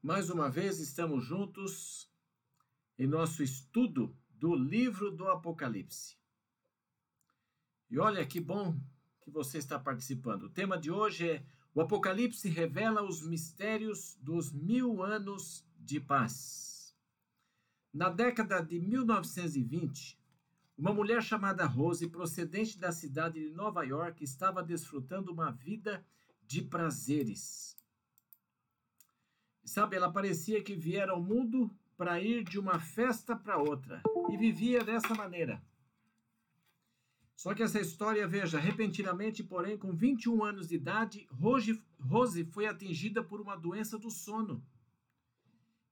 Mais uma vez estamos juntos em nosso estudo do livro do Apocalipse. E olha que bom que você está participando. O tema de hoje é O Apocalipse revela os mistérios dos mil anos de paz. Na década de 1920, uma mulher chamada Rose, procedente da cidade de Nova York, estava desfrutando uma vida de prazeres Sabe, ela parecia que viera ao mundo para ir de uma festa para outra e vivia dessa maneira. Só que essa história, veja, repentinamente, porém, com 21 anos de idade, Rose, Rose foi atingida por uma doença do sono.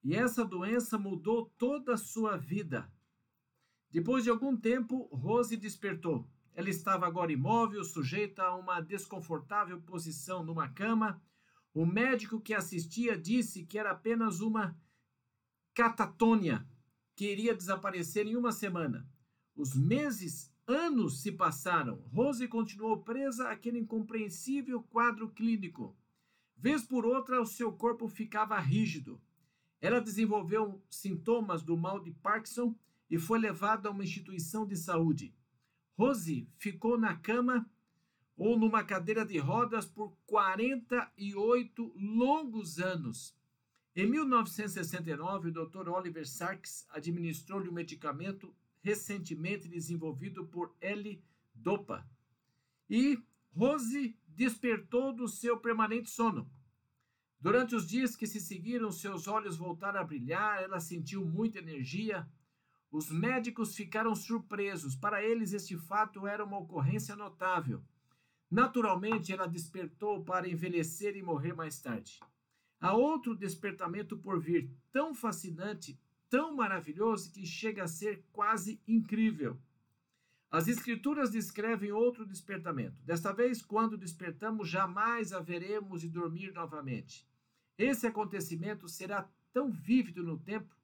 E essa doença mudou toda a sua vida. Depois de algum tempo, Rose despertou. Ela estava agora imóvel, sujeita a uma desconfortável posição numa cama, o médico que assistia disse que era apenas uma catatônia que iria desaparecer em uma semana. Os meses, anos se passaram. Rose continuou presa àquele incompreensível quadro clínico. Vez por outra, o seu corpo ficava rígido. Ela desenvolveu sintomas do mal de Parkinson e foi levada a uma instituição de saúde. Rose ficou na cama ou numa cadeira de rodas por 48 longos anos. Em 1969, o Dr. Oliver Sacks administrou-lhe um medicamento recentemente desenvolvido por L-Dopa. E Rose despertou do seu permanente sono. Durante os dias que se seguiram, seus olhos voltaram a brilhar, ela sentiu muita energia. Os médicos ficaram surpresos. Para eles, este fato era uma ocorrência notável. Naturalmente, ela despertou para envelhecer e morrer mais tarde. Há outro despertamento por vir, tão fascinante, tão maravilhoso, que chega a ser quase incrível. As Escrituras descrevem outro despertamento. Desta vez, quando despertamos, jamais haveremos de dormir novamente. Esse acontecimento será tão vívido no tempo,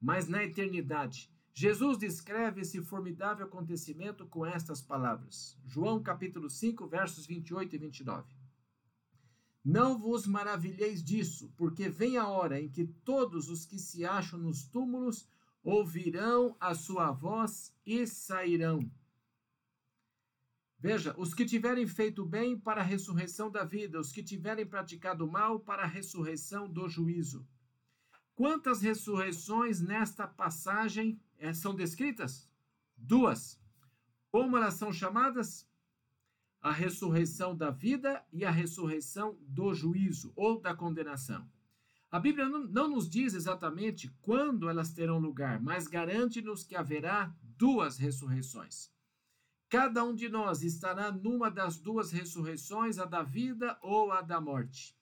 mas na eternidade. Jesus descreve esse formidável acontecimento com estas palavras. João capítulo 5, versos 28 e 29. Não vos maravilheis disso, porque vem a hora em que todos os que se acham nos túmulos ouvirão a sua voz e sairão. Veja, os que tiverem feito bem para a ressurreição da vida, os que tiverem praticado mal para a ressurreição do juízo. Quantas ressurreições nesta passagem é, são descritas? Duas. Como elas são chamadas? A ressurreição da vida e a ressurreição do juízo ou da condenação. A Bíblia não, não nos diz exatamente quando elas terão lugar, mas garante-nos que haverá duas ressurreições. Cada um de nós estará numa das duas ressurreições, a da vida ou a da morte.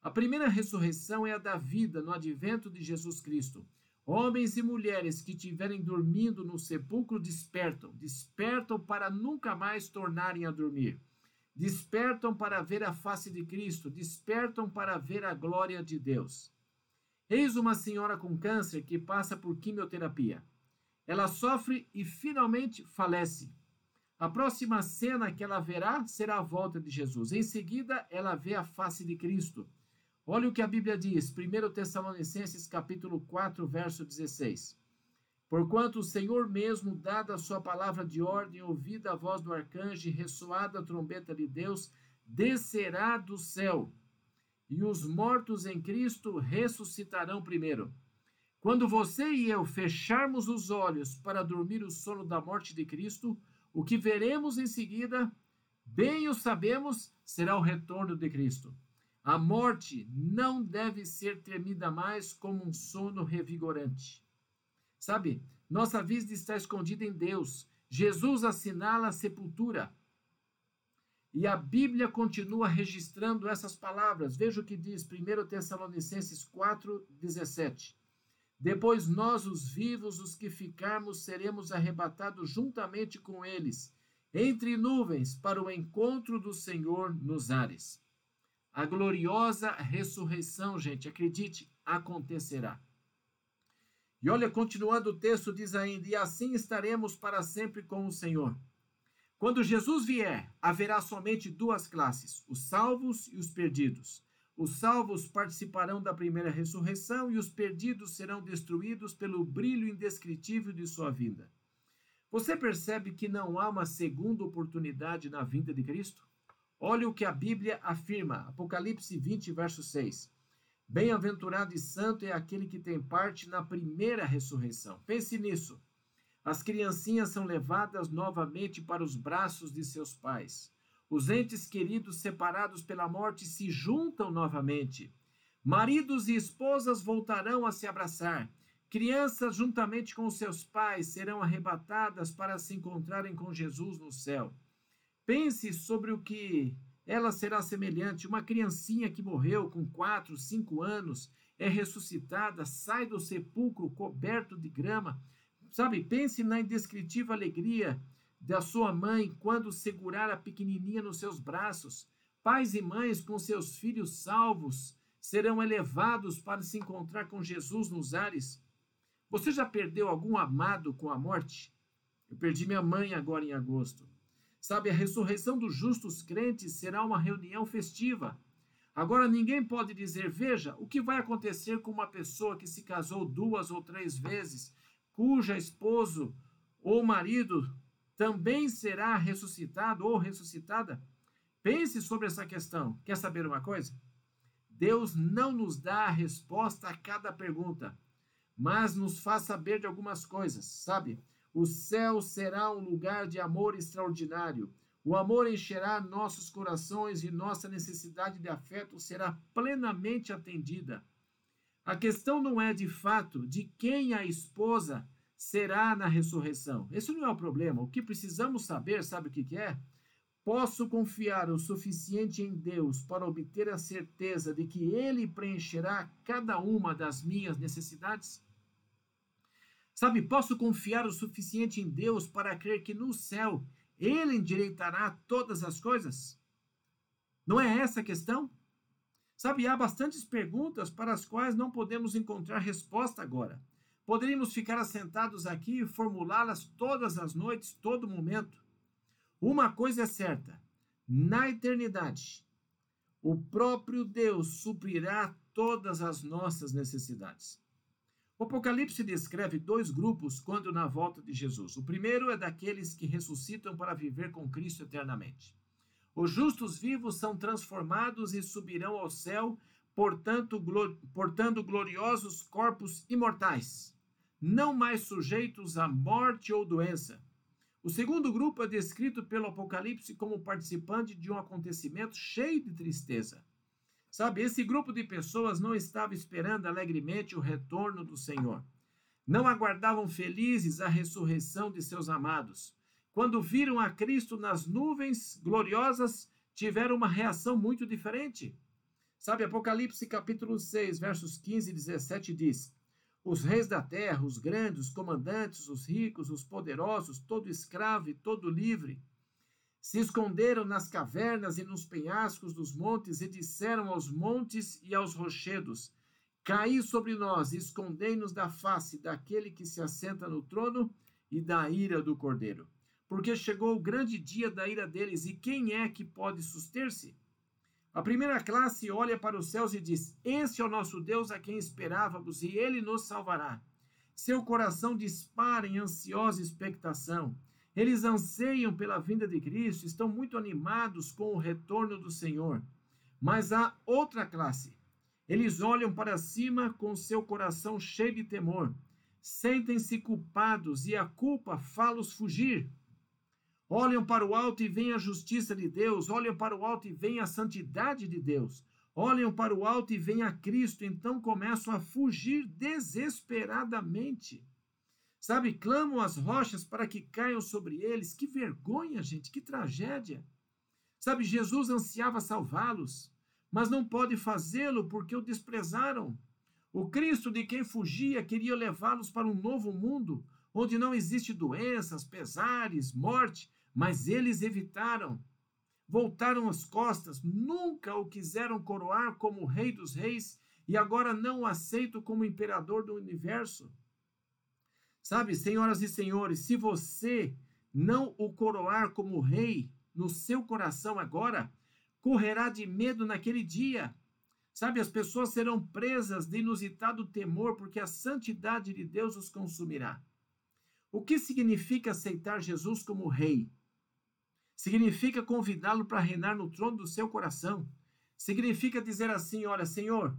A primeira ressurreição é a da vida no advento de Jesus Cristo. Homens e mulheres que estiverem dormindo no sepulcro despertam, despertam para nunca mais tornarem a dormir. Despertam para ver a face de Cristo, despertam para ver a glória de Deus. Eis uma senhora com câncer que passa por quimioterapia. Ela sofre e finalmente falece. A próxima cena que ela verá será a volta de Jesus. Em seguida, ela vê a face de Cristo. Olha o que a Bíblia diz, 1 Tessalonicenses capítulo 4, verso 16. Porquanto o Senhor mesmo, dada a sua palavra de ordem, ouvida a voz do arcanjo e ressoada a trombeta de Deus, descerá do céu, e os mortos em Cristo ressuscitarão primeiro. Quando você e eu fecharmos os olhos para dormir o sono da morte de Cristo, o que veremos em seguida, bem o sabemos, será o retorno de Cristo. A morte não deve ser temida mais como um sono revigorante. Sabe, nossa vida está escondida em Deus. Jesus assinala a sepultura. E a Bíblia continua registrando essas palavras. Veja o que diz 1 Tessalonicenses 4, 17. Depois nós, os vivos, os que ficarmos, seremos arrebatados juntamente com eles, entre nuvens, para o encontro do Senhor nos ares. A gloriosa ressurreição, gente, acredite, acontecerá. E olha, continuando o texto, diz ainda: E assim estaremos para sempre com o Senhor. Quando Jesus vier, haverá somente duas classes, os salvos e os perdidos. Os salvos participarão da primeira ressurreição e os perdidos serão destruídos pelo brilho indescritível de sua vinda. Você percebe que não há uma segunda oportunidade na vinda de Cristo? Olha o que a Bíblia afirma, Apocalipse 20, verso 6. Bem-aventurado e santo é aquele que tem parte na primeira ressurreição. Pense nisso. As criancinhas são levadas novamente para os braços de seus pais. Os entes queridos separados pela morte se juntam novamente. Maridos e esposas voltarão a se abraçar. Crianças, juntamente com seus pais, serão arrebatadas para se encontrarem com Jesus no céu. Pense sobre o que ela será semelhante. Uma criancinha que morreu com quatro, cinco anos é ressuscitada, sai do sepulcro coberto de grama. Sabe, pense na indescritível alegria da sua mãe quando segurar a pequenininha nos seus braços. Pais e mães com seus filhos salvos serão elevados para se encontrar com Jesus nos ares. Você já perdeu algum amado com a morte? Eu perdi minha mãe agora em agosto. Sabe, a ressurreição dos justos crentes será uma reunião festiva. Agora ninguém pode dizer, veja, o que vai acontecer com uma pessoa que se casou duas ou três vezes, cuja esposo ou marido também será ressuscitado ou ressuscitada? Pense sobre essa questão. Quer saber uma coisa? Deus não nos dá a resposta a cada pergunta, mas nos faz saber de algumas coisas, sabe? O céu será um lugar de amor extraordinário. O amor encherá nossos corações e nossa necessidade de afeto será plenamente atendida. A questão não é de fato de quem a esposa será na ressurreição. Esse não é o problema. O que precisamos saber, sabe o que, é? Posso confiar o suficiente em Deus para obter a certeza de que Ele preencherá cada uma das minhas necessidades? Sabe, posso confiar o suficiente em Deus para crer que no céu Ele endireitará todas as coisas? Não é essa a questão? Sabe, há bastantes perguntas para as quais não podemos encontrar resposta agora. Poderíamos ficar assentados aqui e formulá-las todas as noites, todo momento. Uma coisa é certa: na eternidade, o próprio Deus suprirá todas as nossas necessidades. O Apocalipse descreve dois grupos quando na volta de Jesus. O primeiro é daqueles que ressuscitam para viver com Cristo eternamente. Os justos vivos são transformados e subirão ao céu, portanto, portando gloriosos corpos imortais não mais sujeitos à morte ou doença. O segundo grupo é descrito pelo Apocalipse como participante de um acontecimento cheio de tristeza. Sabe, esse grupo de pessoas não estava esperando alegremente o retorno do Senhor. Não aguardavam felizes a ressurreição de seus amados. Quando viram a Cristo nas nuvens gloriosas, tiveram uma reação muito diferente. Sabe, Apocalipse capítulo 6, versos 15 e 17 diz: os reis da terra, os grandes, os comandantes, os ricos, os poderosos, todo escravo e todo livre, se esconderam nas cavernas e nos penhascos dos montes e disseram aos montes e aos rochedos: Caí sobre nós, escondei-nos da face daquele que se assenta no trono e da ira do cordeiro. Porque chegou o grande dia da ira deles, e quem é que pode suster-se? A primeira classe olha para os céus e diz: Esse é o nosso Deus a quem esperávamos e ele nos salvará. Seu coração dispara em ansiosa expectação. Eles anseiam pela vinda de Cristo, estão muito animados com o retorno do Senhor. Mas há outra classe. Eles olham para cima com seu coração cheio de temor. Sentem-se culpados e a culpa fala-os fugir. Olham para o alto e veem a justiça de Deus, olham para o alto e veem a santidade de Deus, olham para o alto e veem a Cristo, então começam a fugir desesperadamente. Sabe, clamam as rochas para que caiam sobre eles. Que vergonha, gente, que tragédia. Sabe, Jesus ansiava salvá-los, mas não pode fazê-lo porque o desprezaram. O Cristo de quem fugia queria levá-los para um novo mundo, onde não existe doenças, pesares, morte, mas eles evitaram. Voltaram as costas, nunca o quiseram coroar como rei dos reis e agora não o aceitam como imperador do universo. Sabe, senhoras e senhores, se você não o coroar como rei no seu coração agora, correrá de medo naquele dia. Sabe, as pessoas serão presas de inusitado temor, porque a santidade de Deus os consumirá. O que significa aceitar Jesus como Rei? Significa convidá-lo para reinar no trono do seu coração. Significa dizer assim: Olha, Senhor,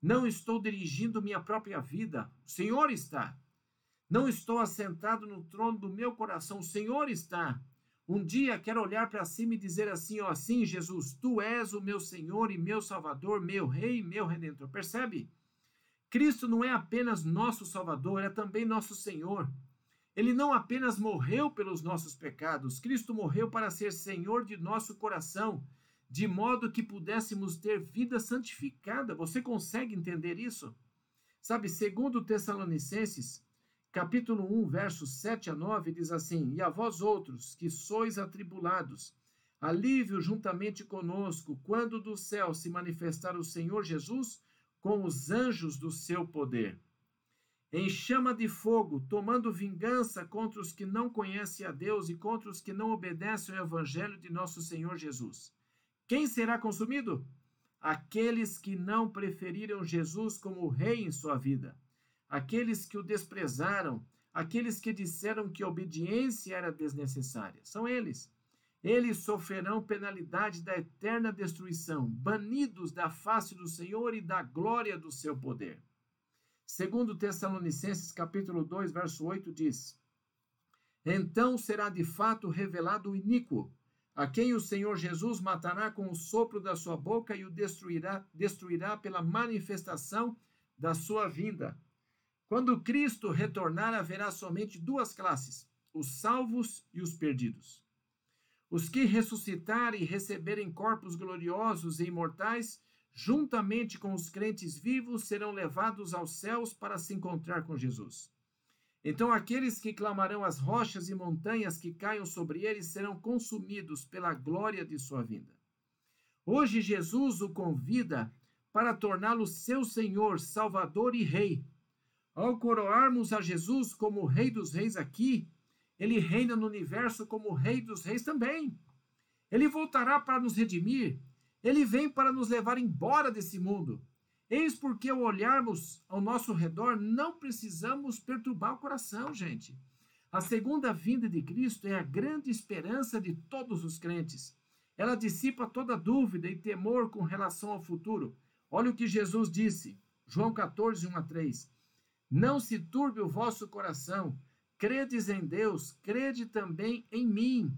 não estou dirigindo minha própria vida, o Senhor está. Não estou assentado no trono do meu coração, o Senhor está. Um dia quero olhar para cima e dizer assim, ó, assim, Jesus, tu és o meu Senhor e meu Salvador, meu Rei e meu Redentor. Percebe? Cristo não é apenas nosso Salvador, é também nosso Senhor. Ele não apenas morreu pelos nossos pecados, Cristo morreu para ser Senhor de nosso coração, de modo que pudéssemos ter vida santificada. Você consegue entender isso? Sabe, segundo Tessalonicenses, capítulo 1, versos 7 a 9, diz assim: E a vós outros, que sois atribulados, alívio juntamente conosco, quando do céu se manifestar o Senhor Jesus com os anjos do seu poder. Em chama de fogo, tomando vingança contra os que não conhecem a Deus e contra os que não obedecem ao evangelho de nosso Senhor Jesus. Quem será consumido? Aqueles que não preferiram Jesus como rei em sua vida aqueles que o desprezaram, aqueles que disseram que a obediência era desnecessária. São eles. Eles sofrerão penalidade da eterna destruição, banidos da face do Senhor e da glória do seu poder. Segundo Tessalonicenses capítulo 2, verso 8 diz: Então será de fato revelado o iníquo, a quem o Senhor Jesus matará com o sopro da sua boca e o destruirá, destruirá pela manifestação da sua vinda quando Cristo retornar, haverá somente duas classes: os salvos e os perdidos. Os que ressuscitarem e receberem corpos gloriosos e imortais, juntamente com os crentes vivos, serão levados aos céus para se encontrar com Jesus. Então, aqueles que clamarão as rochas e montanhas que caiam sobre eles serão consumidos pela glória de sua vinda. Hoje, Jesus o convida para torná-lo seu Senhor, Salvador e Rei ao coroarmos a Jesus como Rei dos Reis aqui, ele reina no universo como Rei dos Reis também. Ele voltará para nos redimir. Ele vem para nos levar embora desse mundo. Eis porque, ao olharmos ao nosso redor, não precisamos perturbar o coração, gente. A segunda vinda de Cristo é a grande esperança de todos os crentes. Ela dissipa toda dúvida e temor com relação ao futuro. Olha o que Jesus disse, João 14, 1 a 3. Não se turbe o vosso coração. Credes em Deus, crede também em mim.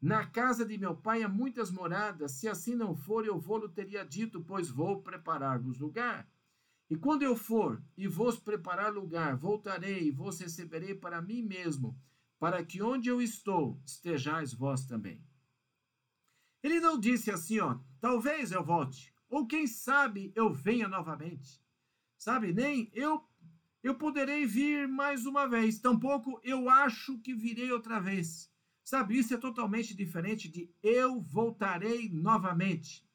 Na casa de meu pai há muitas moradas. Se assim não for, eu vou-lo teria dito, pois vou preparar-vos lugar. E quando eu for e vos preparar lugar, voltarei e vos receberei para mim mesmo, para que onde eu estou estejais vós também. Ele não disse assim, ó, talvez eu volte, ou quem sabe eu venha novamente. Sabe, nem eu eu poderei vir mais uma vez, tampouco eu acho que virei outra vez. Sabe, isso é totalmente diferente de eu voltarei novamente.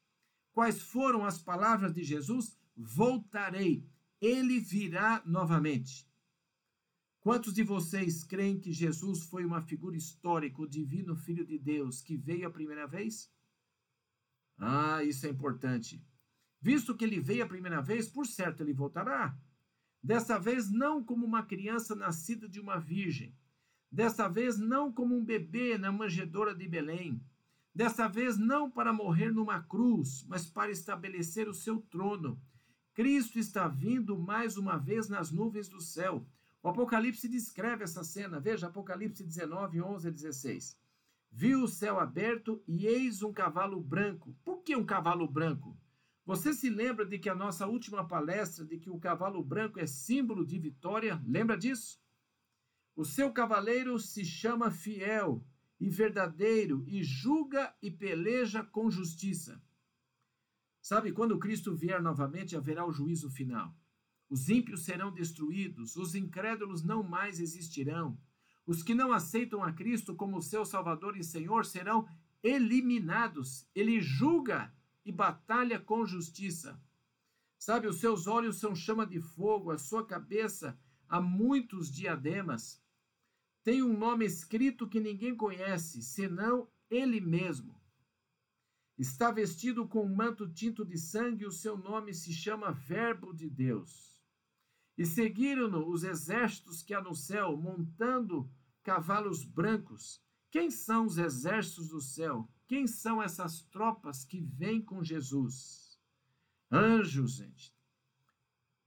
Quais foram as palavras de Jesus? Voltarei. Ele virá novamente. Quantos de vocês creem que Jesus foi uma figura histórica, o divino Filho de Deus, que veio a primeira vez? Ah, isso é importante. Visto que ele veio a primeira vez, por certo ele voltará. Dessa vez, não como uma criança nascida de uma virgem. Dessa vez, não como um bebê na manjedoura de Belém. Dessa vez, não para morrer numa cruz, mas para estabelecer o seu trono. Cristo está vindo mais uma vez nas nuvens do céu. O Apocalipse descreve essa cena. Veja, Apocalipse 19, 11 a 16. Viu o céu aberto e eis um cavalo branco. Por que um cavalo branco? Você se lembra de que a nossa última palestra de que o cavalo branco é símbolo de vitória? Lembra disso? O seu cavaleiro se chama fiel e verdadeiro e julga e peleja com justiça. Sabe, quando Cristo vier novamente, haverá o juízo final. Os ímpios serão destruídos, os incrédulos não mais existirão. Os que não aceitam a Cristo como seu Salvador e Senhor serão eliminados. Ele julga e batalha com justiça. Sabe, os seus olhos são chama de fogo, a sua cabeça há muitos diademas. Tem um nome escrito que ninguém conhece, senão ele mesmo. Está vestido com um manto tinto de sangue, o seu nome se chama Verbo de Deus. E seguiram-no os exércitos que há no céu, montando cavalos brancos. Quem são os exércitos do céu? Quem são essas tropas que vêm com Jesus? Anjos, gente.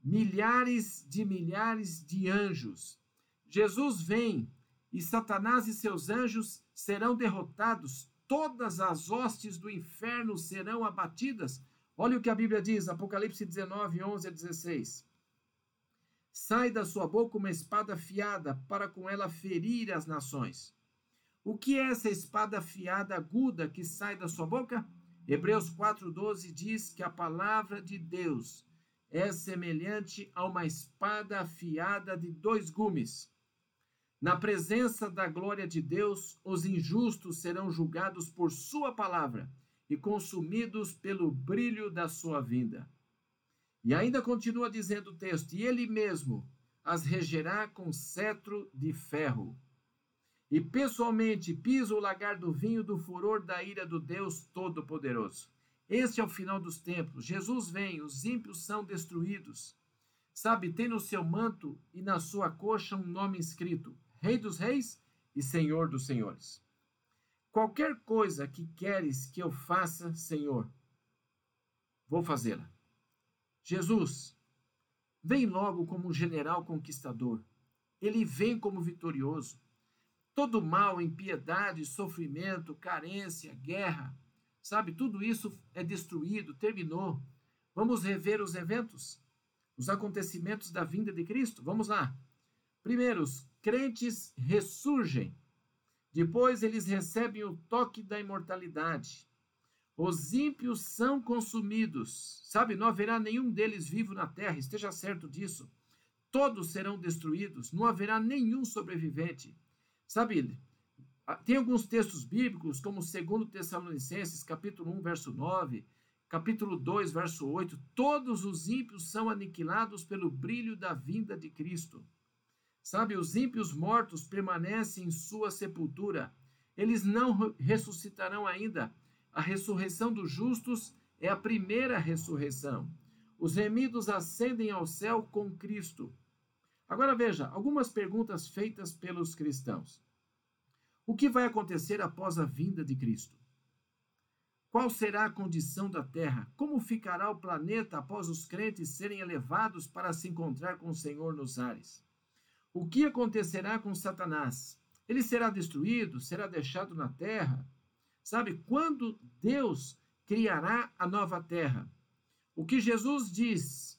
Milhares de milhares de anjos. Jesus vem e Satanás e seus anjos serão derrotados, todas as hostes do inferno serão abatidas. Olha o que a Bíblia diz, Apocalipse 19, 11 a 16. Sai da sua boca uma espada afiada, para com ela ferir as nações. O que é essa espada afiada aguda que sai da sua boca? Hebreus 4,12 diz que a palavra de Deus é semelhante a uma espada afiada de dois gumes na presença da glória de Deus, os injustos serão julgados por Sua palavra e consumidos pelo brilho da Sua vinda. E ainda continua dizendo o texto: E Ele mesmo as regerá com cetro de ferro. E pessoalmente pisa o lagar do vinho do furor da ira do Deus Todo-Poderoso. Este é o final dos tempos. Jesus vem, os ímpios são destruídos. Sabe, tem no seu manto e na sua coxa um nome escrito: Rei dos Reis e Senhor dos Senhores. Qualquer coisa que queres que eu faça, Senhor, vou fazê-la. Jesus, vem logo como um general conquistador. Ele vem como vitorioso. Todo mal, impiedade, sofrimento, carência, guerra, sabe, tudo isso é destruído, terminou. Vamos rever os eventos, os acontecimentos da vinda de Cristo? Vamos lá. Primeiro, os crentes ressurgem. Depois, eles recebem o toque da imortalidade. Os ímpios são consumidos. Sabe, não haverá nenhum deles vivo na terra, esteja certo disso. Todos serão destruídos, não haverá nenhum sobrevivente. Sabe, tem alguns textos bíblicos, como 2 Tessalonicenses, capítulo 1, verso 9, capítulo 2, verso 8, todos os ímpios são aniquilados pelo brilho da vinda de Cristo. Sabe, os ímpios mortos permanecem em sua sepultura. Eles não ressuscitarão ainda. A ressurreição dos justos é a primeira ressurreição. Os remidos ascendem ao céu com Cristo. Agora veja, algumas perguntas feitas pelos cristãos. O que vai acontecer após a vinda de Cristo? Qual será a condição da terra? Como ficará o planeta após os crentes serem elevados para se encontrar com o Senhor nos ares? O que acontecerá com Satanás? Ele será destruído? Será deixado na terra? Sabe, quando Deus criará a nova terra? O que Jesus diz,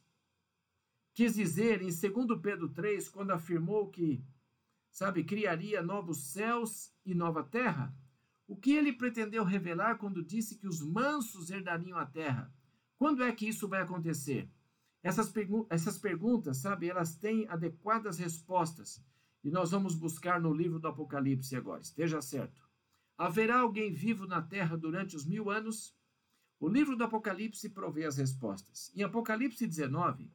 quis dizer em 2 Pedro 3, quando afirmou que, sabe, criaria novos céus e nova terra? O que ele pretendeu revelar quando disse que os mansos herdariam a terra? Quando é que isso vai acontecer? Essas, pergu essas perguntas, sabe, elas têm adequadas respostas. E nós vamos buscar no livro do Apocalipse agora, esteja certo. Haverá alguém vivo na terra durante os mil anos? O livro do Apocalipse provê as respostas. Em Apocalipse 19,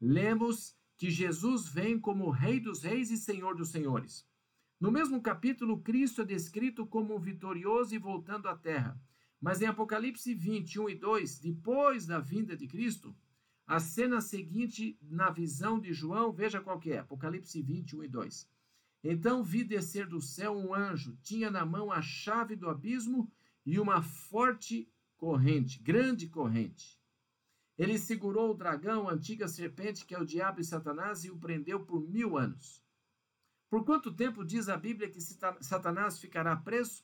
lemos que Jesus vem como Rei dos Reis e Senhor dos Senhores. No mesmo capítulo, Cristo é descrito como vitorioso e voltando à terra. Mas em Apocalipse 21 e 2, depois da vinda de Cristo, a cena seguinte, na visão de João, veja qual que é, Apocalipse 21 e 2. Então vi descer do céu um anjo, tinha na mão a chave do abismo e uma forte corrente, grande corrente. Ele segurou o dragão, a antiga serpente, que é o diabo e Satanás, e o prendeu por mil anos. Por quanto tempo diz a Bíblia que Satanás ficará preso?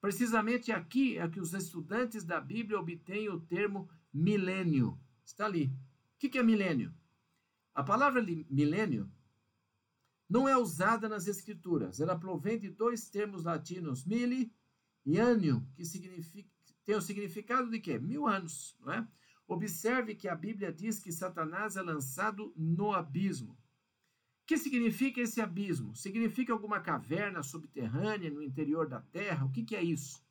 Precisamente aqui é que os estudantes da Bíblia obtêm o termo milênio. Está ali. O que, é milênio? A palavra milênio não é usada nas escrituras. Ela provém de dois termos latinos, mili e annio, que tem o significado de quê? Mil anos, não é? Observe que a Bíblia diz que Satanás é lançado no abismo. O que significa esse abismo? Significa alguma caverna subterrânea no interior da terra? O que, que é isso?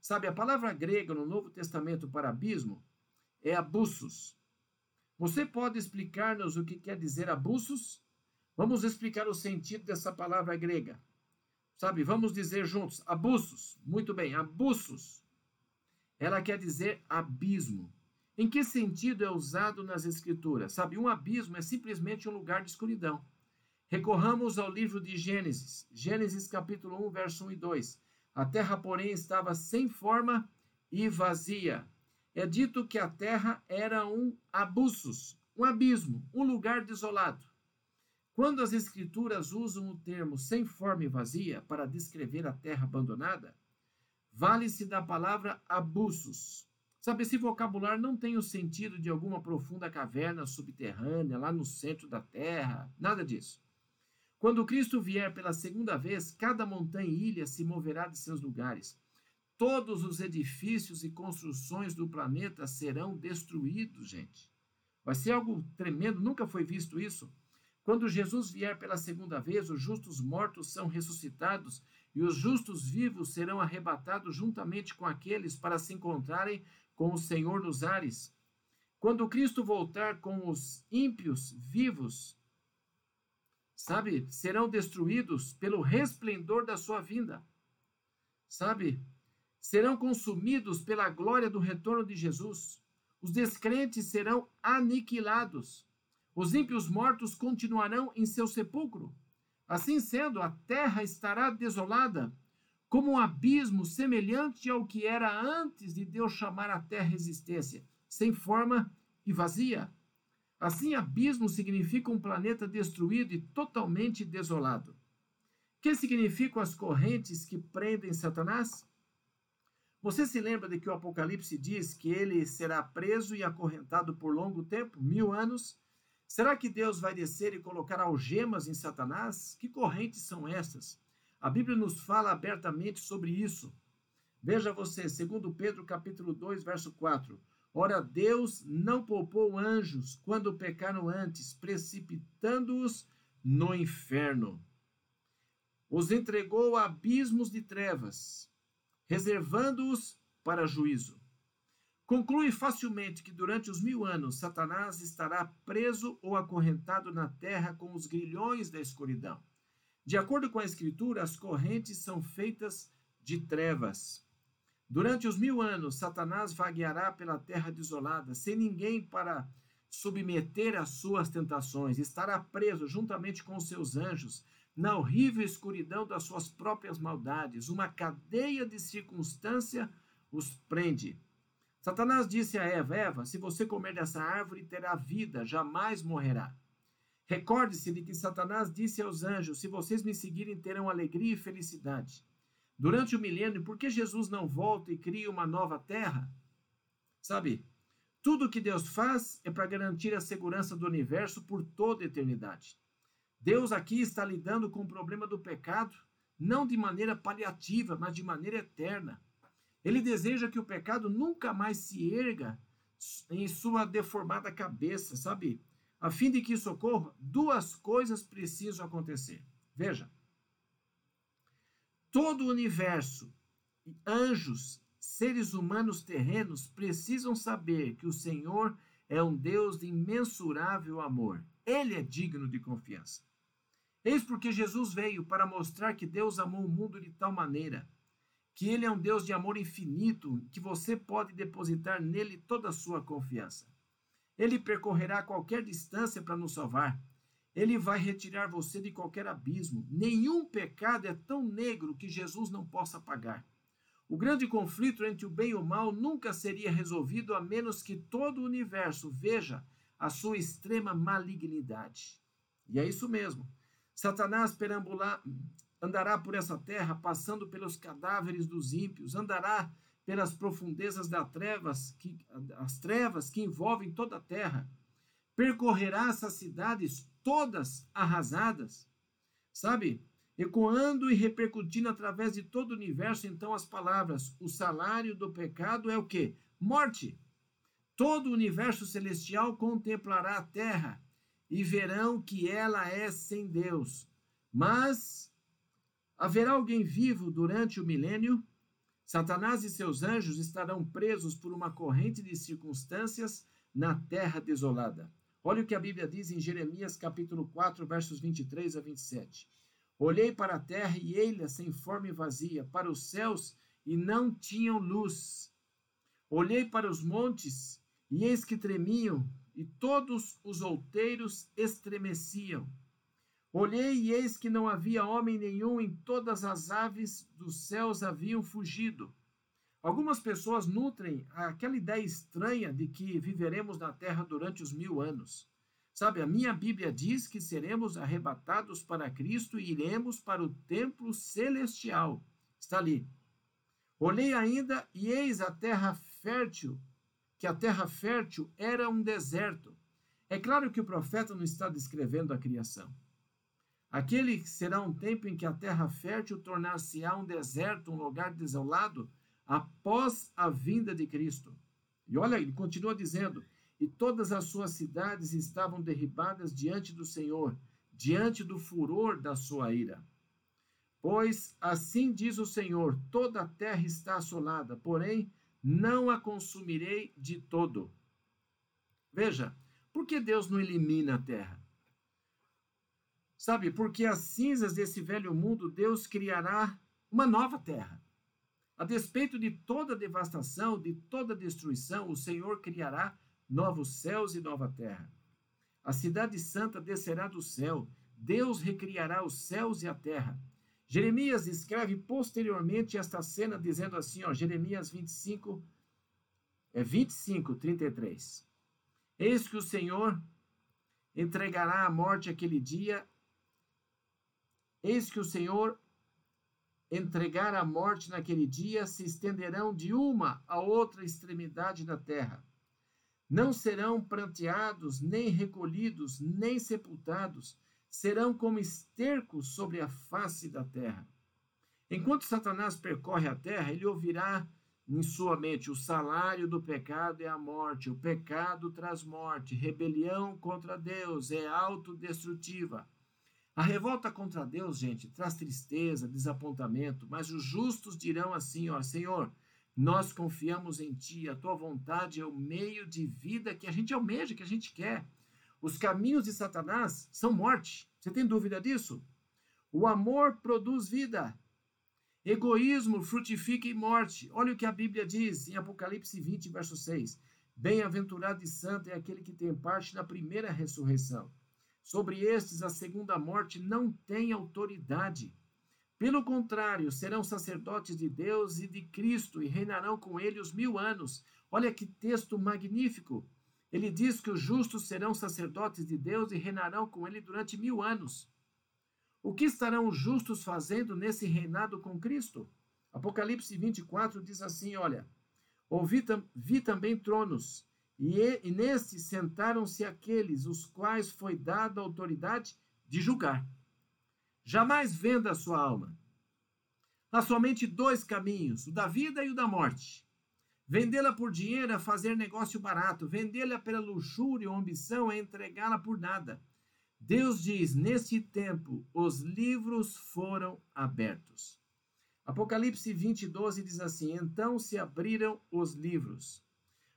Sabe, a palavra grega no Novo Testamento para abismo é abussos. Você pode explicar-nos o que quer dizer abusos? Vamos explicar o sentido dessa palavra grega. Sabe, vamos dizer juntos, abusos. Muito bem, abusos Ela quer dizer abismo. Em que sentido é usado nas Escrituras? Sabe, um abismo é simplesmente um lugar de escuridão. Recorramos ao livro de Gênesis, Gênesis capítulo 1, verso 1 e 2. A terra, porém, estava sem forma e vazia. É dito que a terra era um abusos, um abismo, um lugar desolado. Quando as escrituras usam o termo sem forma e vazia para descrever a terra abandonada, vale-se da palavra abusos. Sabe, esse vocabulário não tem o sentido de alguma profunda caverna subterrânea lá no centro da terra, nada disso. Quando Cristo vier pela segunda vez, cada montanha e ilha se moverá de seus lugares. Todos os edifícios e construções do planeta serão destruídos, gente. Vai ser algo tremendo, nunca foi visto isso. Quando Jesus vier pela segunda vez, os justos mortos são ressuscitados e os justos vivos serão arrebatados juntamente com aqueles para se encontrarem com o Senhor nos ares. Quando Cristo voltar com os ímpios vivos, sabe, serão destruídos pelo resplendor da sua vinda. Sabe? Serão consumidos pela glória do retorno de Jesus. Os descrentes serão aniquilados. Os ímpios mortos continuarão em seu sepulcro. Assim sendo, a terra estará desolada, como um abismo semelhante ao que era antes de Deus chamar a terra existência, sem forma e vazia. Assim, abismo significa um planeta destruído e totalmente desolado. Que significam as correntes que prendem Satanás? Você se lembra de que o Apocalipse diz que ele será preso e acorrentado por longo tempo, mil anos? Será que Deus vai descer e colocar algemas em Satanás? Que correntes são essas? A Bíblia nos fala abertamente sobre isso. Veja você, segundo Pedro capítulo 2, verso 4. Ora, Deus não poupou anjos quando pecaram antes, precipitando-os no inferno. Os entregou a abismos de trevas, reservando-os para juízo. Conclui facilmente que durante os mil anos Satanás estará preso ou acorrentado na terra com os grilhões da escuridão. De acordo com a Escritura, as correntes são feitas de trevas. Durante os mil anos, Satanás vagueará pela terra desolada, sem ninguém para submeter às suas tentações. Estará preso juntamente com seus anjos na horrível escuridão das suas próprias maldades. Uma cadeia de circunstância os prende. Satanás disse a Eva: Eva, se você comer dessa árvore, terá vida, jamais morrerá. Recorde-se de que Satanás disse aos anjos: Se vocês me seguirem, terão alegria e felicidade. Durante o milênio, por que Jesus não volta e cria uma nova terra? Sabe, tudo o que Deus faz é para garantir a segurança do universo por toda a eternidade. Deus aqui está lidando com o problema do pecado, não de maneira paliativa, mas de maneira eterna. Ele deseja que o pecado nunca mais se erga em sua deformada cabeça, sabe? A fim de que isso ocorra, duas coisas precisam acontecer. Veja, Todo o universo, anjos, seres humanos terrenos precisam saber que o Senhor é um Deus de imensurável amor. Ele é digno de confiança. Eis porque Jesus veio para mostrar que Deus amou o mundo de tal maneira que ele é um Deus de amor infinito, que você pode depositar nele toda a sua confiança. Ele percorrerá qualquer distância para nos salvar. Ele vai retirar você de qualquer abismo. Nenhum pecado é tão negro que Jesus não possa pagar. O grande conflito entre o bem e o mal nunca seria resolvido a menos que todo o universo veja a sua extrema malignidade. E é isso mesmo. Satanás perambular, andará por essa terra, passando pelos cadáveres dos ímpios, andará pelas profundezas das trevas, que, as trevas que envolvem toda a terra. Percorrerá essas cidades todas arrasadas, sabe? Ecoando e repercutindo através de todo o universo, então, as palavras: o salário do pecado é o quê? Morte. Todo o universo celestial contemplará a terra e verão que ela é sem Deus. Mas haverá alguém vivo durante o milênio? Satanás e seus anjos estarão presos por uma corrente de circunstâncias na terra desolada. Olha o que a Bíblia diz em Jeremias capítulo 4, versos 23 a 27. Olhei para a terra e ei-la sem forma e vazia, para os céus e não tinham luz. Olhei para os montes, e eis que tremiam, e todos os outeiros estremeciam. Olhei e eis que não havia homem nenhum, em todas as aves dos céus haviam fugido. Algumas pessoas nutrem aquela ideia estranha de que viveremos na terra durante os mil anos. Sabe, a minha Bíblia diz que seremos arrebatados para Cristo e iremos para o templo celestial. Está ali. Olhei ainda e eis a terra fértil, que a terra fértil era um deserto. É claro que o profeta não está descrevendo a criação. Aquele será um tempo em que a terra fértil tornar-se-á um deserto, um lugar desolado, após a vinda de Cristo. E olha, ele continua dizendo: e todas as suas cidades estavam derribadas diante do Senhor, diante do furor da sua ira. Pois assim diz o Senhor: toda a terra está assolada, porém não a consumirei de todo. Veja, por que Deus não elimina a terra? Sabe, porque as cinzas desse velho mundo, Deus criará uma nova terra. A despeito de toda devastação, de toda destruição, o Senhor criará novos céus e nova terra. A cidade santa descerá do céu, Deus recriará os céus e a terra. Jeremias escreve posteriormente esta cena dizendo assim, ó, Jeremias 25, é 25, 33. Eis que o Senhor entregará à morte aquele dia Eis que o Senhor entregar a morte naquele dia se estenderão de uma a outra extremidade da terra. Não serão pranteados, nem recolhidos, nem sepultados, serão como estercos sobre a face da terra. Enquanto Satanás percorre a terra, ele ouvirá em sua mente: o salário do pecado é a morte, o pecado traz morte, rebelião contra Deus é autodestrutiva. A revolta contra Deus, gente, traz tristeza, desapontamento, mas os justos dirão assim: ó, Senhor, nós confiamos em Ti, a Tua vontade é o meio de vida que a gente almeja, que a gente quer. Os caminhos de Satanás são morte. Você tem dúvida disso? O amor produz vida. Egoísmo frutifica em morte. Olha o que a Bíblia diz em Apocalipse 20, verso 6. Bem-aventurado e santo é aquele que tem parte na primeira ressurreição. Sobre estes, a segunda morte não tem autoridade. Pelo contrário, serão sacerdotes de Deus e de Cristo e reinarão com ele os mil anos. Olha que texto magnífico! Ele diz que os justos serão sacerdotes de Deus e reinarão com ele durante mil anos. O que estarão os justos fazendo nesse reinado com Cristo? Apocalipse 24 diz assim: Olha, ouvi vi também tronos e, e neste sentaram-se aqueles os quais foi dada a autoridade de julgar. Jamais venda a sua alma. Há somente dois caminhos, o da vida e o da morte. Vendê-la por dinheiro é fazer negócio barato, vendê-la pela luxúria ou ambição é entregá-la por nada. Deus diz: neste tempo os livros foram abertos. Apocalipse 20, 12 diz assim: Então se abriram os livros.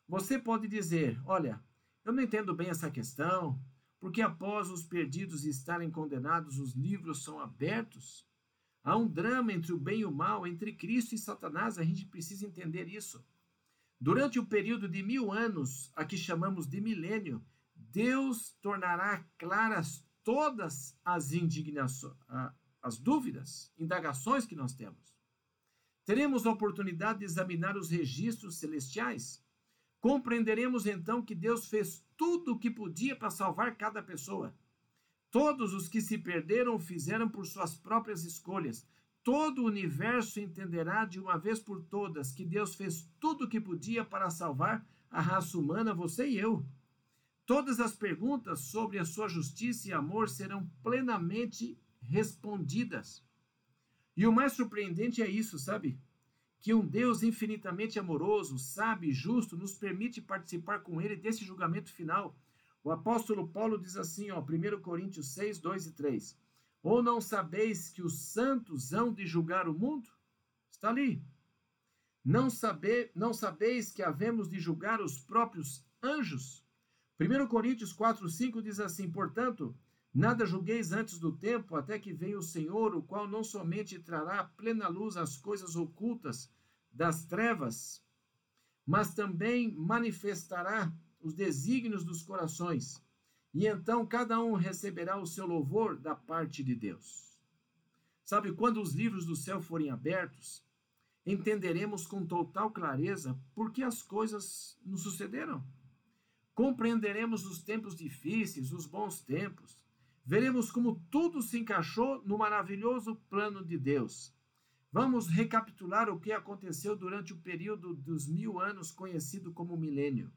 Você pode dizer: olha, eu não entendo bem essa questão, porque após os perdidos estarem condenados, os livros são abertos. Há um drama entre o bem e o mal, entre Cristo e Satanás, a gente precisa entender isso. Durante o período de mil anos, a que chamamos de milênio, Deus tornará claras todas as indignações, as dúvidas, indagações que nós temos. Teremos a oportunidade de examinar os registros celestiais Compreenderemos então que Deus fez tudo o que podia para salvar cada pessoa. Todos os que se perderam fizeram por suas próprias escolhas. Todo o universo entenderá de uma vez por todas que Deus fez tudo o que podia para salvar a raça humana, você e eu. Todas as perguntas sobre a sua justiça e amor serão plenamente respondidas. E o mais surpreendente é isso, sabe? Que um Deus infinitamente amoroso, sábio e justo nos permite participar com ele desse julgamento final. O apóstolo Paulo diz assim, ó, 1 Coríntios 6, 2 e 3. Ou não sabeis que os santos hão de julgar o mundo? Está ali. Não, saber, não sabeis que havemos de julgar os próprios anjos? 1 Coríntios 4, 5 diz assim: Portanto, Nada julgueis antes do tempo, até que venha o Senhor, o qual não somente trará plena luz às coisas ocultas das trevas, mas também manifestará os desígnios dos corações, e então cada um receberá o seu louvor da parte de Deus. Sabe, quando os livros do céu forem abertos, entenderemos com total clareza por que as coisas nos sucederam. Compreenderemos os tempos difíceis, os bons tempos. Veremos como tudo se encaixou no maravilhoso plano de Deus. Vamos recapitular o que aconteceu durante o período dos mil anos conhecido como milênio.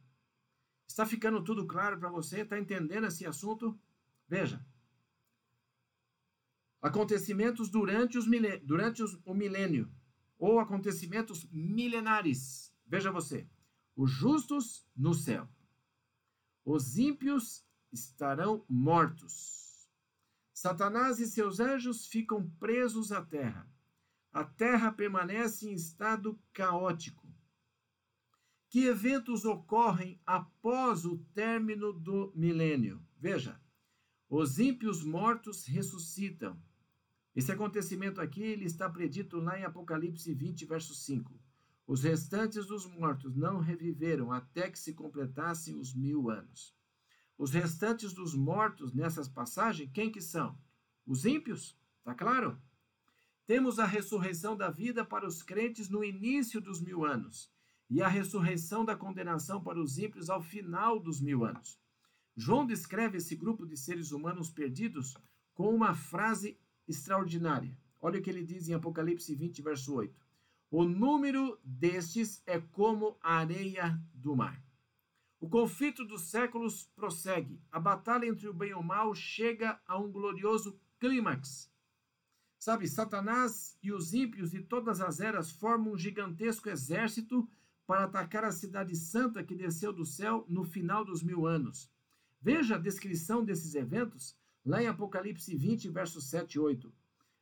Está ficando tudo claro para você? Está entendendo esse assunto? Veja. Acontecimentos durante, os durante os, o milênio, ou acontecimentos milenares. Veja você. Os justos no céu. Os ímpios estarão mortos. Satanás e seus anjos ficam presos à terra. A terra permanece em estado caótico. Que eventos ocorrem após o término do milênio? Veja, os ímpios mortos ressuscitam. Esse acontecimento aqui ele está predito lá em Apocalipse 20, verso 5. Os restantes dos mortos não reviveram até que se completassem os mil anos. Os restantes dos mortos nessas passagens, quem que são? Os ímpios, tá claro? Temos a ressurreição da vida para os crentes no início dos mil anos e a ressurreição da condenação para os ímpios ao final dos mil anos. João descreve esse grupo de seres humanos perdidos com uma frase extraordinária. Olha o que ele diz em Apocalipse 20, verso 8. O número destes é como a areia do mar. O conflito dos séculos prossegue. A batalha entre o bem e o mal chega a um glorioso clímax. Sabe, Satanás e os ímpios de todas as eras formam um gigantesco exército para atacar a cidade santa que desceu do céu no final dos mil anos. Veja a descrição desses eventos lá em Apocalipse 20, versos 7 e 8.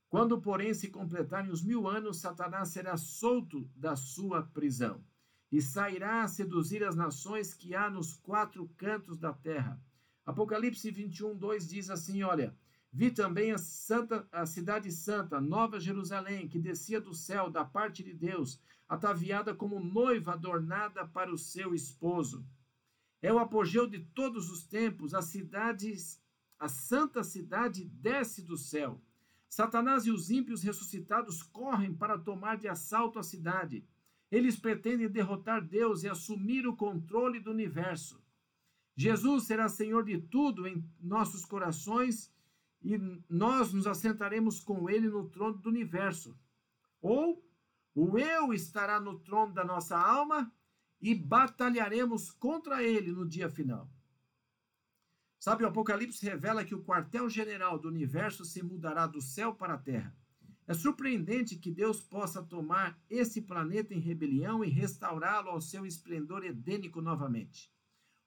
Quando, porém, se completarem os mil anos, Satanás será solto da sua prisão e sairá a seduzir as nações que há nos quatro cantos da terra. Apocalipse 21, 2 diz assim: Olha, vi também a, santa, a cidade santa, Nova Jerusalém, que descia do céu da parte de Deus, ataviada como noiva adornada para o seu esposo. É o apogeu de todos os tempos, a cidade, a santa cidade desce do céu. Satanás e os ímpios ressuscitados correm para tomar de assalto a cidade. Eles pretendem derrotar Deus e assumir o controle do universo. Jesus será Senhor de tudo em nossos corações e nós nos assentaremos com Ele no trono do universo. Ou o eu estará no trono da nossa alma e batalharemos contra ele no dia final. Sabe, o Apocalipse revela que o quartel-general do universo se mudará do céu para a terra. É surpreendente que Deus possa tomar esse planeta em rebelião e restaurá-lo ao seu esplendor edênico novamente.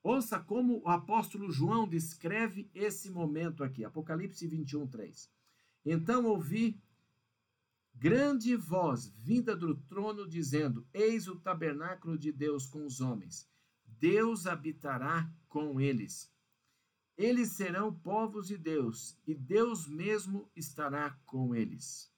Ouça como o apóstolo João descreve esse momento aqui, Apocalipse 21, 3. Então ouvi grande voz vinda do trono dizendo: Eis o tabernáculo de Deus com os homens. Deus habitará com eles. Eles serão povos de Deus, e Deus mesmo estará com eles.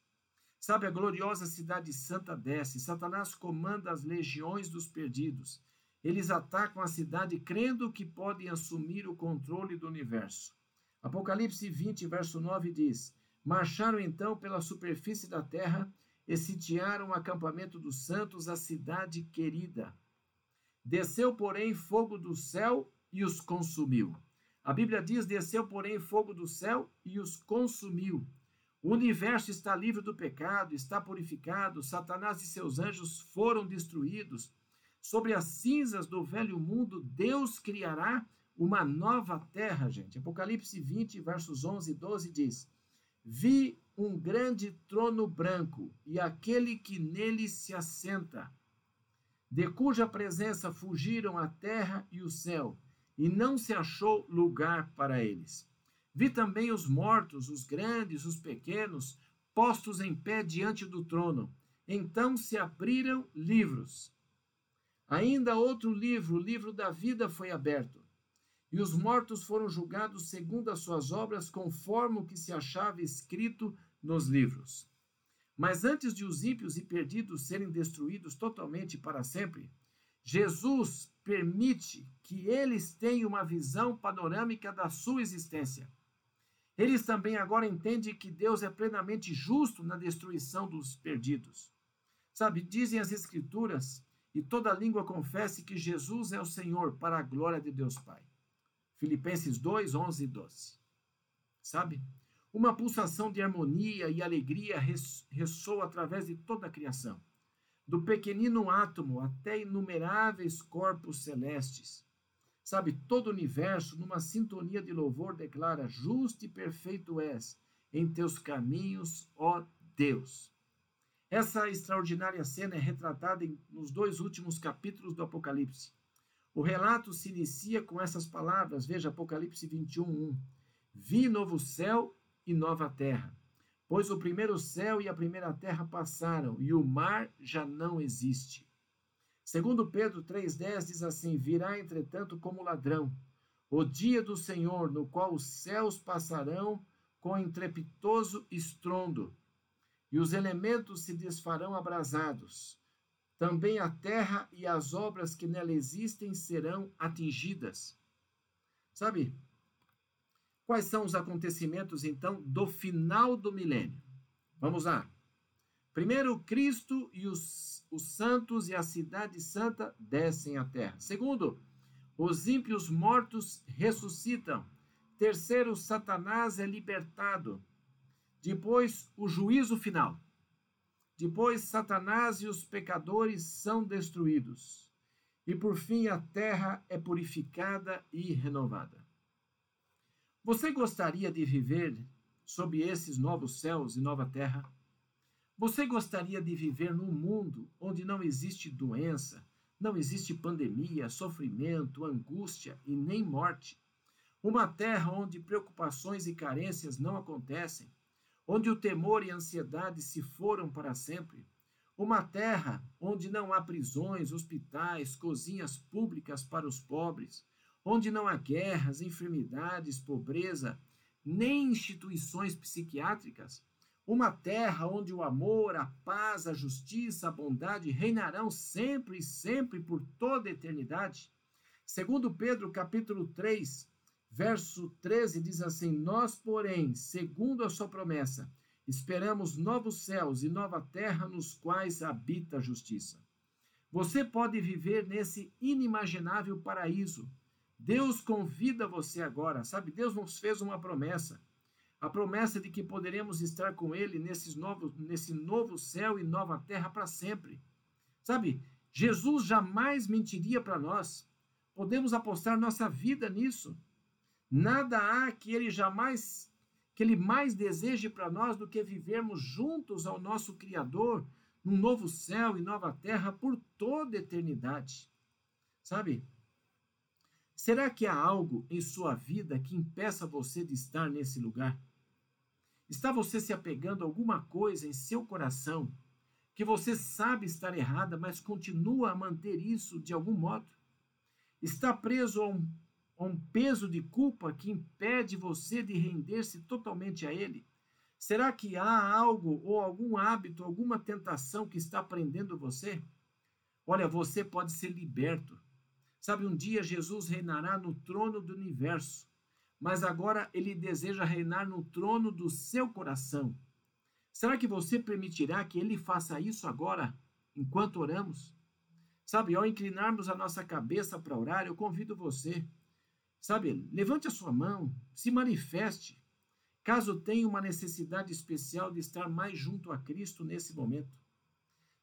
Sabe, a gloriosa cidade santa desce, Satanás comanda as legiões dos perdidos. Eles atacam a cidade crendo que podem assumir o controle do universo. Apocalipse 20, verso 9 diz: Marcharam então pela superfície da terra e sitiaram o acampamento dos santos, a cidade querida. Desceu, porém, fogo do céu e os consumiu. A Bíblia diz: desceu, porém, fogo do céu e os consumiu. O universo está livre do pecado, está purificado, Satanás e seus anjos foram destruídos. Sobre as cinzas do velho mundo, Deus criará uma nova terra, gente. Apocalipse 20, versos 11 e 12 diz: Vi um grande trono branco e aquele que nele se assenta, de cuja presença fugiram a terra e o céu, e não se achou lugar para eles. Vi também os mortos, os grandes, os pequenos, postos em pé diante do trono. Então se abriram livros. Ainda outro livro, o livro da vida, foi aberto e os mortos foram julgados segundo as suas obras, conforme o que se achava escrito nos livros. Mas antes de os ímpios e perdidos serem destruídos totalmente para sempre, Jesus permite que eles tenham uma visão panorâmica da sua existência. Eles também agora entendem que Deus é plenamente justo na destruição dos perdidos. Sabe, dizem as Escrituras, e toda língua confesse que Jesus é o Senhor, para a glória de Deus Pai. Filipenses 2, 11 e 12. Sabe? Uma pulsação de harmonia e alegria ressoa através de toda a criação, do pequenino átomo até inumeráveis corpos celestes. Sabe, todo o universo, numa sintonia de louvor, declara: Justo e perfeito és em teus caminhos, ó Deus. Essa extraordinária cena é retratada em, nos dois últimos capítulos do Apocalipse. O relato se inicia com essas palavras, veja Apocalipse 21, 1. Vi novo céu e nova terra, pois o primeiro céu e a primeira terra passaram, e o mar já não existe. Segundo Pedro 3,10 diz assim: Virá, entretanto, como ladrão, o dia do Senhor, no qual os céus passarão com entrepitoso estrondo, e os elementos se desfarão abrasados. Também a terra e as obras que nela existem serão atingidas. Sabe? Quais são os acontecimentos, então, do final do milênio? Vamos lá. Primeiro, Cristo e os, os santos e a cidade santa descem à terra. Segundo, os ímpios mortos ressuscitam. Terceiro, Satanás é libertado. Depois, o juízo final. Depois, Satanás e os pecadores são destruídos. E por fim, a terra é purificada e renovada. Você gostaria de viver sob esses novos céus e nova terra? Você gostaria de viver num mundo onde não existe doença, não existe pandemia, sofrimento, angústia e nem morte? Uma terra onde preocupações e carências não acontecem, onde o temor e a ansiedade se foram para sempre. Uma terra onde não há prisões, hospitais, cozinhas públicas para os pobres, onde não há guerras, enfermidades, pobreza, nem instituições psiquiátricas. Uma terra onde o amor, a paz, a justiça, a bondade reinarão sempre e sempre por toda a eternidade. Segundo Pedro, capítulo 3, Verso 13 diz assim: Nós, porém, segundo a sua promessa, esperamos novos céus e nova terra nos quais habita a justiça. Você pode viver nesse inimaginável paraíso. Deus convida você agora, sabe? Deus nos fez uma promessa. A promessa de que poderemos estar com Ele nesses novos, nesse novo céu e nova terra para sempre. Sabe? Jesus jamais mentiria para nós. Podemos apostar nossa vida nisso. Nada há que ele jamais que ele mais deseje para nós do que vivermos juntos ao nosso criador num novo céu e nova terra por toda a eternidade. Sabe? Será que há algo em sua vida que impeça você de estar nesse lugar? Está você se apegando a alguma coisa em seu coração que você sabe estar errada, mas continua a manter isso de algum modo? Está preso a um um peso de culpa que impede você de render-se totalmente a Ele? Será que há algo ou algum hábito, alguma tentação que está prendendo você? Olha, você pode ser liberto. Sabe, um dia Jesus reinará no trono do universo, mas agora ele deseja reinar no trono do seu coração. Será que você permitirá que ele faça isso agora, enquanto oramos? Sabe, ao inclinarmos a nossa cabeça para orar, eu convido você Sabe, levante a sua mão, se manifeste, caso tenha uma necessidade especial de estar mais junto a Cristo nesse momento.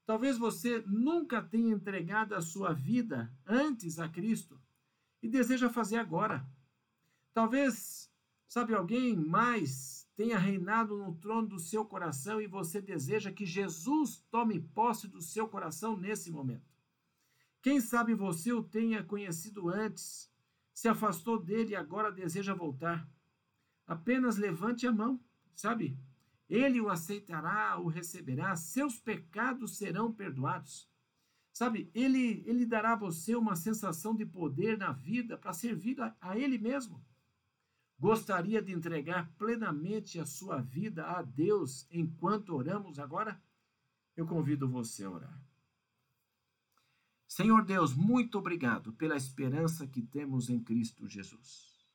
Talvez você nunca tenha entregado a sua vida antes a Cristo e deseja fazer agora. Talvez, sabe, alguém mais tenha reinado no trono do seu coração e você deseja que Jesus tome posse do seu coração nesse momento. Quem sabe você o tenha conhecido antes se afastou dele e agora deseja voltar. Apenas levante a mão, sabe? Ele o aceitará, o receberá, seus pecados serão perdoados. Sabe, ele, ele dará a você uma sensação de poder na vida para servir a, a ele mesmo. Gostaria de entregar plenamente a sua vida a Deus enquanto oramos agora? Eu convido você a orar. Senhor Deus, muito obrigado pela esperança que temos em Cristo Jesus.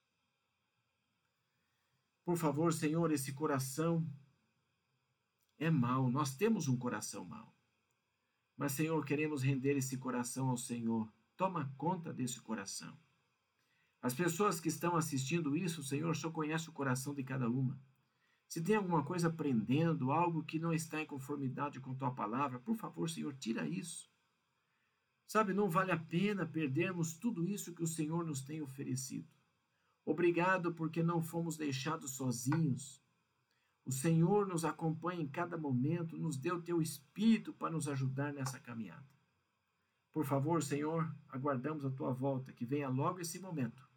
Por favor, Senhor, esse coração é mau, nós temos um coração mau. Mas, Senhor, queremos render esse coração ao Senhor. Toma conta desse coração. As pessoas que estão assistindo isso, Senhor, só conhece o coração de cada uma. Se tem alguma coisa prendendo, algo que não está em conformidade com tua palavra, por favor, Senhor, tira isso. Sabe, não vale a pena perdermos tudo isso que o Senhor nos tem oferecido. Obrigado porque não fomos deixados sozinhos. O Senhor nos acompanha em cada momento, nos deu teu espírito para nos ajudar nessa caminhada. Por favor, Senhor, aguardamos a tua volta, que venha logo esse momento.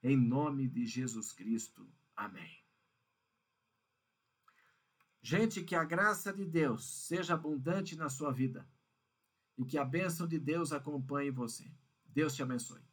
Em nome de Jesus Cristo. Amém. Gente, que a graça de Deus seja abundante na sua vida e que a bênção de Deus acompanhe você. Deus te abençoe.